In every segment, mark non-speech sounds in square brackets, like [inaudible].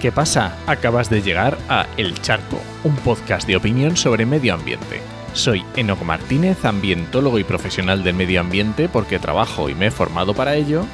¿Qué pasa? Acabas de llegar a El Charco, un podcast de opinión sobre medio ambiente. Soy Enoc Martínez, ambientólogo y profesional del medio ambiente porque trabajo y me he formado para ello.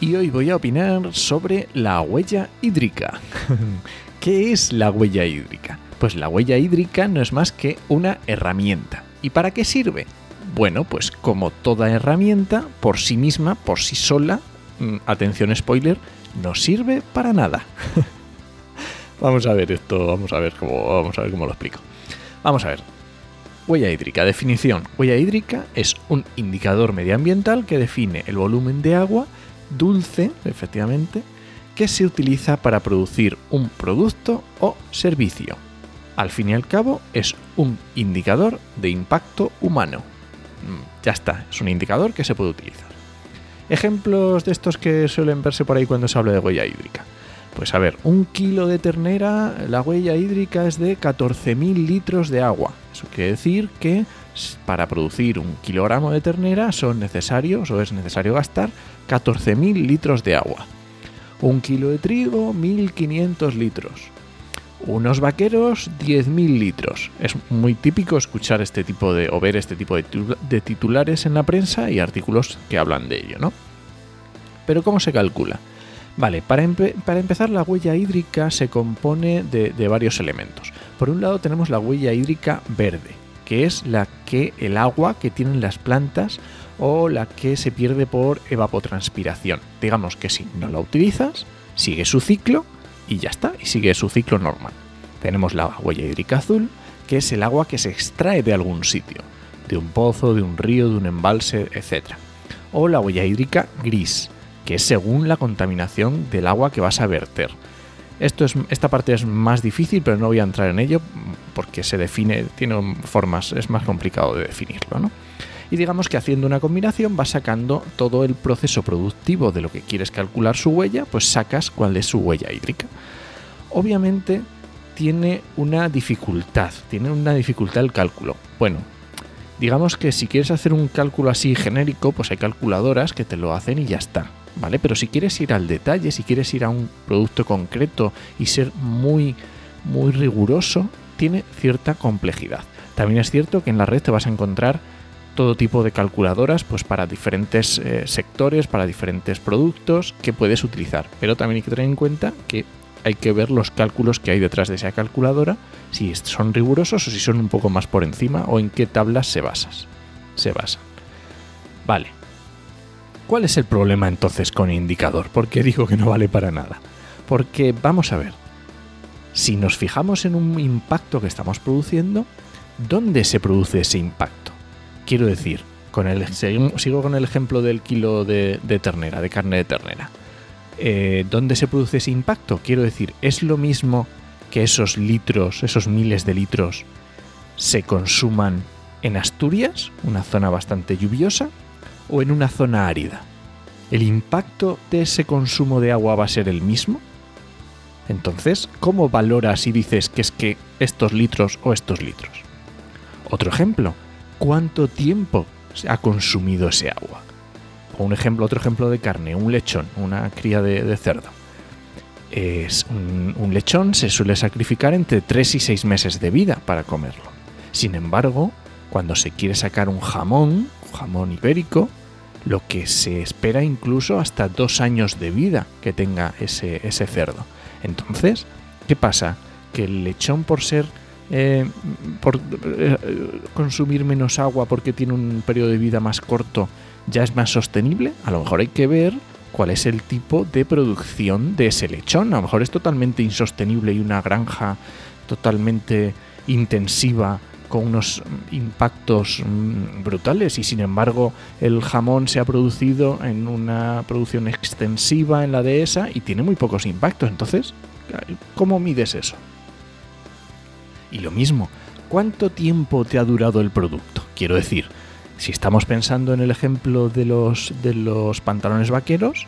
Y hoy voy a opinar sobre la huella hídrica. [laughs] ¿Qué es la huella hídrica? Pues la huella hídrica no es más que una herramienta. ¿Y para qué sirve? Bueno, pues como toda herramienta, por sí misma, por sí sola, mm, atención spoiler, no sirve para nada. [laughs] vamos a ver esto, vamos a ver cómo, vamos a ver cómo lo explico. Vamos a ver. Huella hídrica, definición. Huella hídrica es un indicador medioambiental que define el volumen de agua dulce, efectivamente, que se utiliza para producir un producto o servicio. Al fin y al cabo, es un indicador de impacto humano. Ya está, es un indicador que se puede utilizar. Ejemplos de estos que suelen verse por ahí cuando se habla de huella hídrica. Pues a ver, un kilo de ternera, la huella hídrica es de 14.000 litros de agua. Eso quiere decir que para producir un kilogramo de ternera son necesarios o es necesario gastar 14.000 litros de agua. Un kilo de trigo, 1.500 litros unos vaqueros 10.000 litros. Es muy típico escuchar este tipo de o ver este tipo de, titulares en la prensa y artículos que hablan de ello, ¿no? Pero ¿cómo se calcula? Vale, para, empezar la huella hídrica se compone de, de varios elementos. Por un lado tenemos la huella hídrica verde, que es la que el agua que tienen las plantas o la que se pierde por evapotranspiración. Digamos que si no la utilizas, sigue su ciclo y ya está, y sigue su ciclo normal. Tenemos la huella hídrica azul, que es el agua que se extrae de algún sitio, de un pozo, de un río, de un embalse, etc. O la huella hídrica gris, que es según la contaminación del agua que vas a verter. Esta parte es más difícil, pero no voy a entrar en ello porque se define, tiene formas, es más complicado de definirlo, ¿no? Y digamos que haciendo una combinación vas sacando todo el proceso productivo de lo que quieres calcular su huella, pues sacas cuál es su huella hídrica. Obviamente tiene una dificultad, tiene una dificultad el cálculo. Bueno, digamos que si quieres hacer un cálculo así genérico, pues hay calculadoras que te lo hacen y ya está, ¿vale? Pero si quieres ir al detalle, si quieres ir a un producto concreto y ser muy muy riguroso, tiene cierta complejidad. También es cierto que en la red te vas a encontrar todo tipo de calculadoras pues para diferentes eh, sectores, para diferentes productos que puedes utilizar. Pero también hay que tener en cuenta que hay que ver los cálculos que hay detrás de esa calculadora, si son rigurosos o si son un poco más por encima o en qué tablas se basas. Se basan. Vale. ¿Cuál es el problema entonces con indicador? ¿Por qué digo que no vale para nada? Porque vamos a ver. Si nos fijamos en un impacto que estamos produciendo, ¿dónde se produce ese impacto? Quiero decir, con el, sigo con el ejemplo del kilo de, ternera, de carne de ternera. Eh, ¿Dónde se produce ese impacto? Quiero decir, ¿es lo mismo que esos litros, esos miles de litros, se consuman en Asturias, una zona bastante lluviosa, o en una zona árida? ¿El impacto de ese consumo de agua va a ser el mismo? Entonces, ¿cómo valoras y dices que es que estos litros o estos litros? Otro ejemplo, cuánto tiempo se ha consumido ese agua. Un ejemplo, otro ejemplo de carne, un lechón, una cría de, cerdo. Es un, lechón se suele sacrificar entre 3 y 6 meses de vida para comerlo. Sin embargo, cuando se quiere sacar un jamón, jamón ibérico, lo que se espera incluso hasta dos años de vida que tenga ese cerdo. Entonces, ¿qué pasa? Que el lechón por ser eh, por eh, consumir menos agua porque tiene un periodo de vida más corto ya es más sostenible, a lo mejor hay que ver cuál es el tipo de producción de ese lechón. A lo mejor es totalmente insostenible y una granja totalmente intensiva con unos impactos mm, brutales y sin embargo el jamón se ha producido en una producción extensiva en la dehesa y tiene muy pocos impactos. Entonces, ¿cómo mides eso? Y lo mismo, ¿cuánto tiempo te ha durado el producto? Quiero decir, si estamos pensando en el ejemplo de los, de los pantalones vaqueros,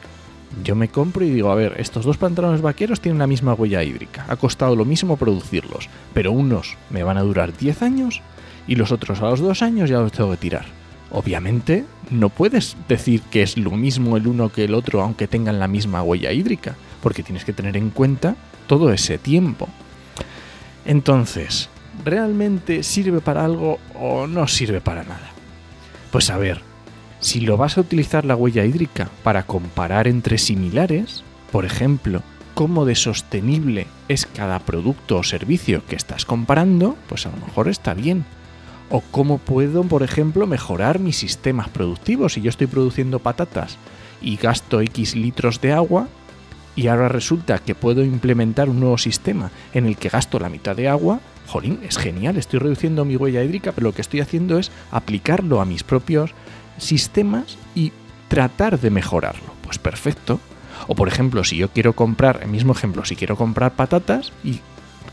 yo me compro y digo, a ver, estos dos pantalones vaqueros tienen la misma huella hídrica, ha costado lo mismo producirlos, pero unos me van a durar 10 años y los otros a los 2 años ya los tengo que tirar. Obviamente no puedes decir que es lo mismo el uno que el otro aunque tengan la misma huella hídrica, porque tienes que tener en cuenta todo ese tiempo. Entonces, ¿realmente sirve para algo o no sirve para nada? Pues a ver, si lo vas a utilizar la huella hídrica para comparar entre similares, por ejemplo, cómo de sostenible es cada producto o servicio que estás comparando, pues a lo mejor está bien. O cómo puedo, por ejemplo, mejorar mis sistemas productivos. Si yo estoy produciendo patatas y gasto X litros de agua, y ahora resulta que puedo implementar un nuevo sistema en el que gasto la mitad de agua, jolín, es genial, estoy reduciendo mi huella hídrica, pero lo que estoy haciendo es aplicarlo a mis propios sistemas y tratar de mejorarlo. Pues perfecto. O por ejemplo, si yo quiero comprar, el mismo ejemplo, si quiero comprar patatas y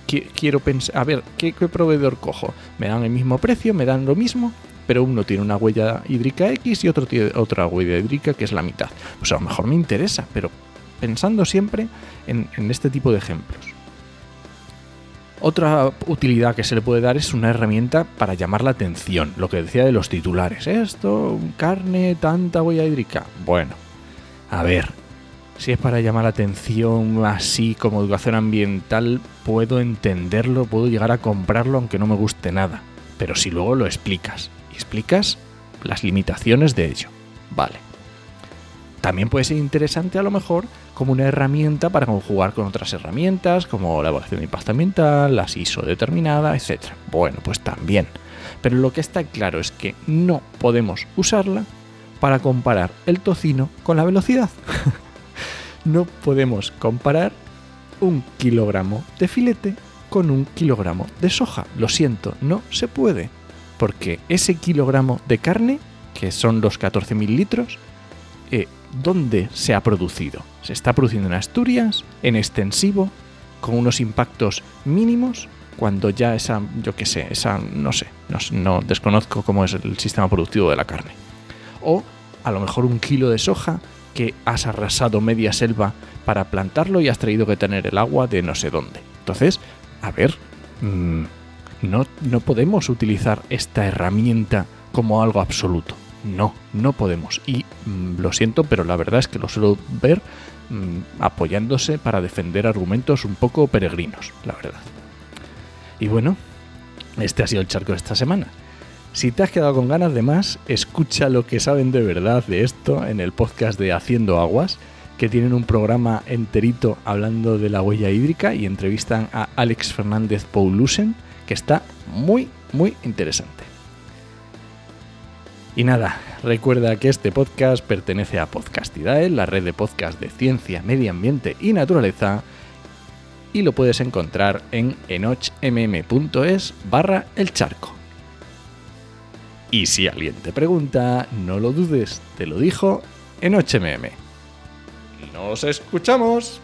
quiero pensar, a ver, ¿qué, proveedor cojo? Me dan el mismo precio, me dan lo mismo, pero uno tiene una huella hídrica X y otro tiene otra huella hídrica que es la mitad. Pues a lo mejor me interesa, pero pensando siempre en, este tipo de ejemplos. Otra utilidad que se le puede dar es una herramienta para llamar la atención, lo que decía de los titulares. Esto, carne, tanta huella hídrica. Bueno, a ver, si es para llamar la atención así como educación ambiental, puedo entenderlo, puedo llegar a comprarlo aunque no me guste nada. Pero si luego lo explicas, y explicas las limitaciones de ello, vale. También puede ser interesante a lo mejor como una herramienta para conjugar con otras herramientas como la evaluación de impacto ambiental, las ISO determinada, etc. Bueno, pues también. Pero lo que está claro es que no podemos usarla para comparar el tocino con la velocidad. [laughs] no podemos comparar un kilogramo de filete con un kilogramo de soja. Lo siento, no se puede. Porque ese kilogramo de carne, que son los 14.000 litros, eh, dónde se ha producido. Se está produciendo en Asturias, en extensivo, con unos impactos mínimos, cuando ya esa, yo qué sé, esa, no sé, no, desconozco cómo es el sistema productivo de la carne. O a lo mejor un kilo de soja que has arrasado media selva para plantarlo y has traído que tener el agua de no sé dónde. Entonces, a ver, mm, no, no podemos utilizar esta herramienta como algo absoluto. No, no podemos. Y mm, lo siento, pero la verdad es que lo suelo ver mm, apoyándose para defender argumentos un poco peregrinos, la verdad. Y bueno, este ha sido el charco de esta semana. Si te has quedado con ganas de más, escucha lo que saben de verdad de esto en el podcast de Haciendo Aguas, que tienen un programa enterito hablando de la huella hídrica y entrevistan a Alex Fernández Paulusen, que está muy, muy interesante. Y nada, recuerda que este podcast pertenece a Podcastidae, la red de podcast de ciencia, medio ambiente y naturaleza, y lo puedes encontrar en enochmm.es barra el charco. Y si alguien te pregunta, no lo dudes, te lo dijo Enochmm. ¡Nos escuchamos!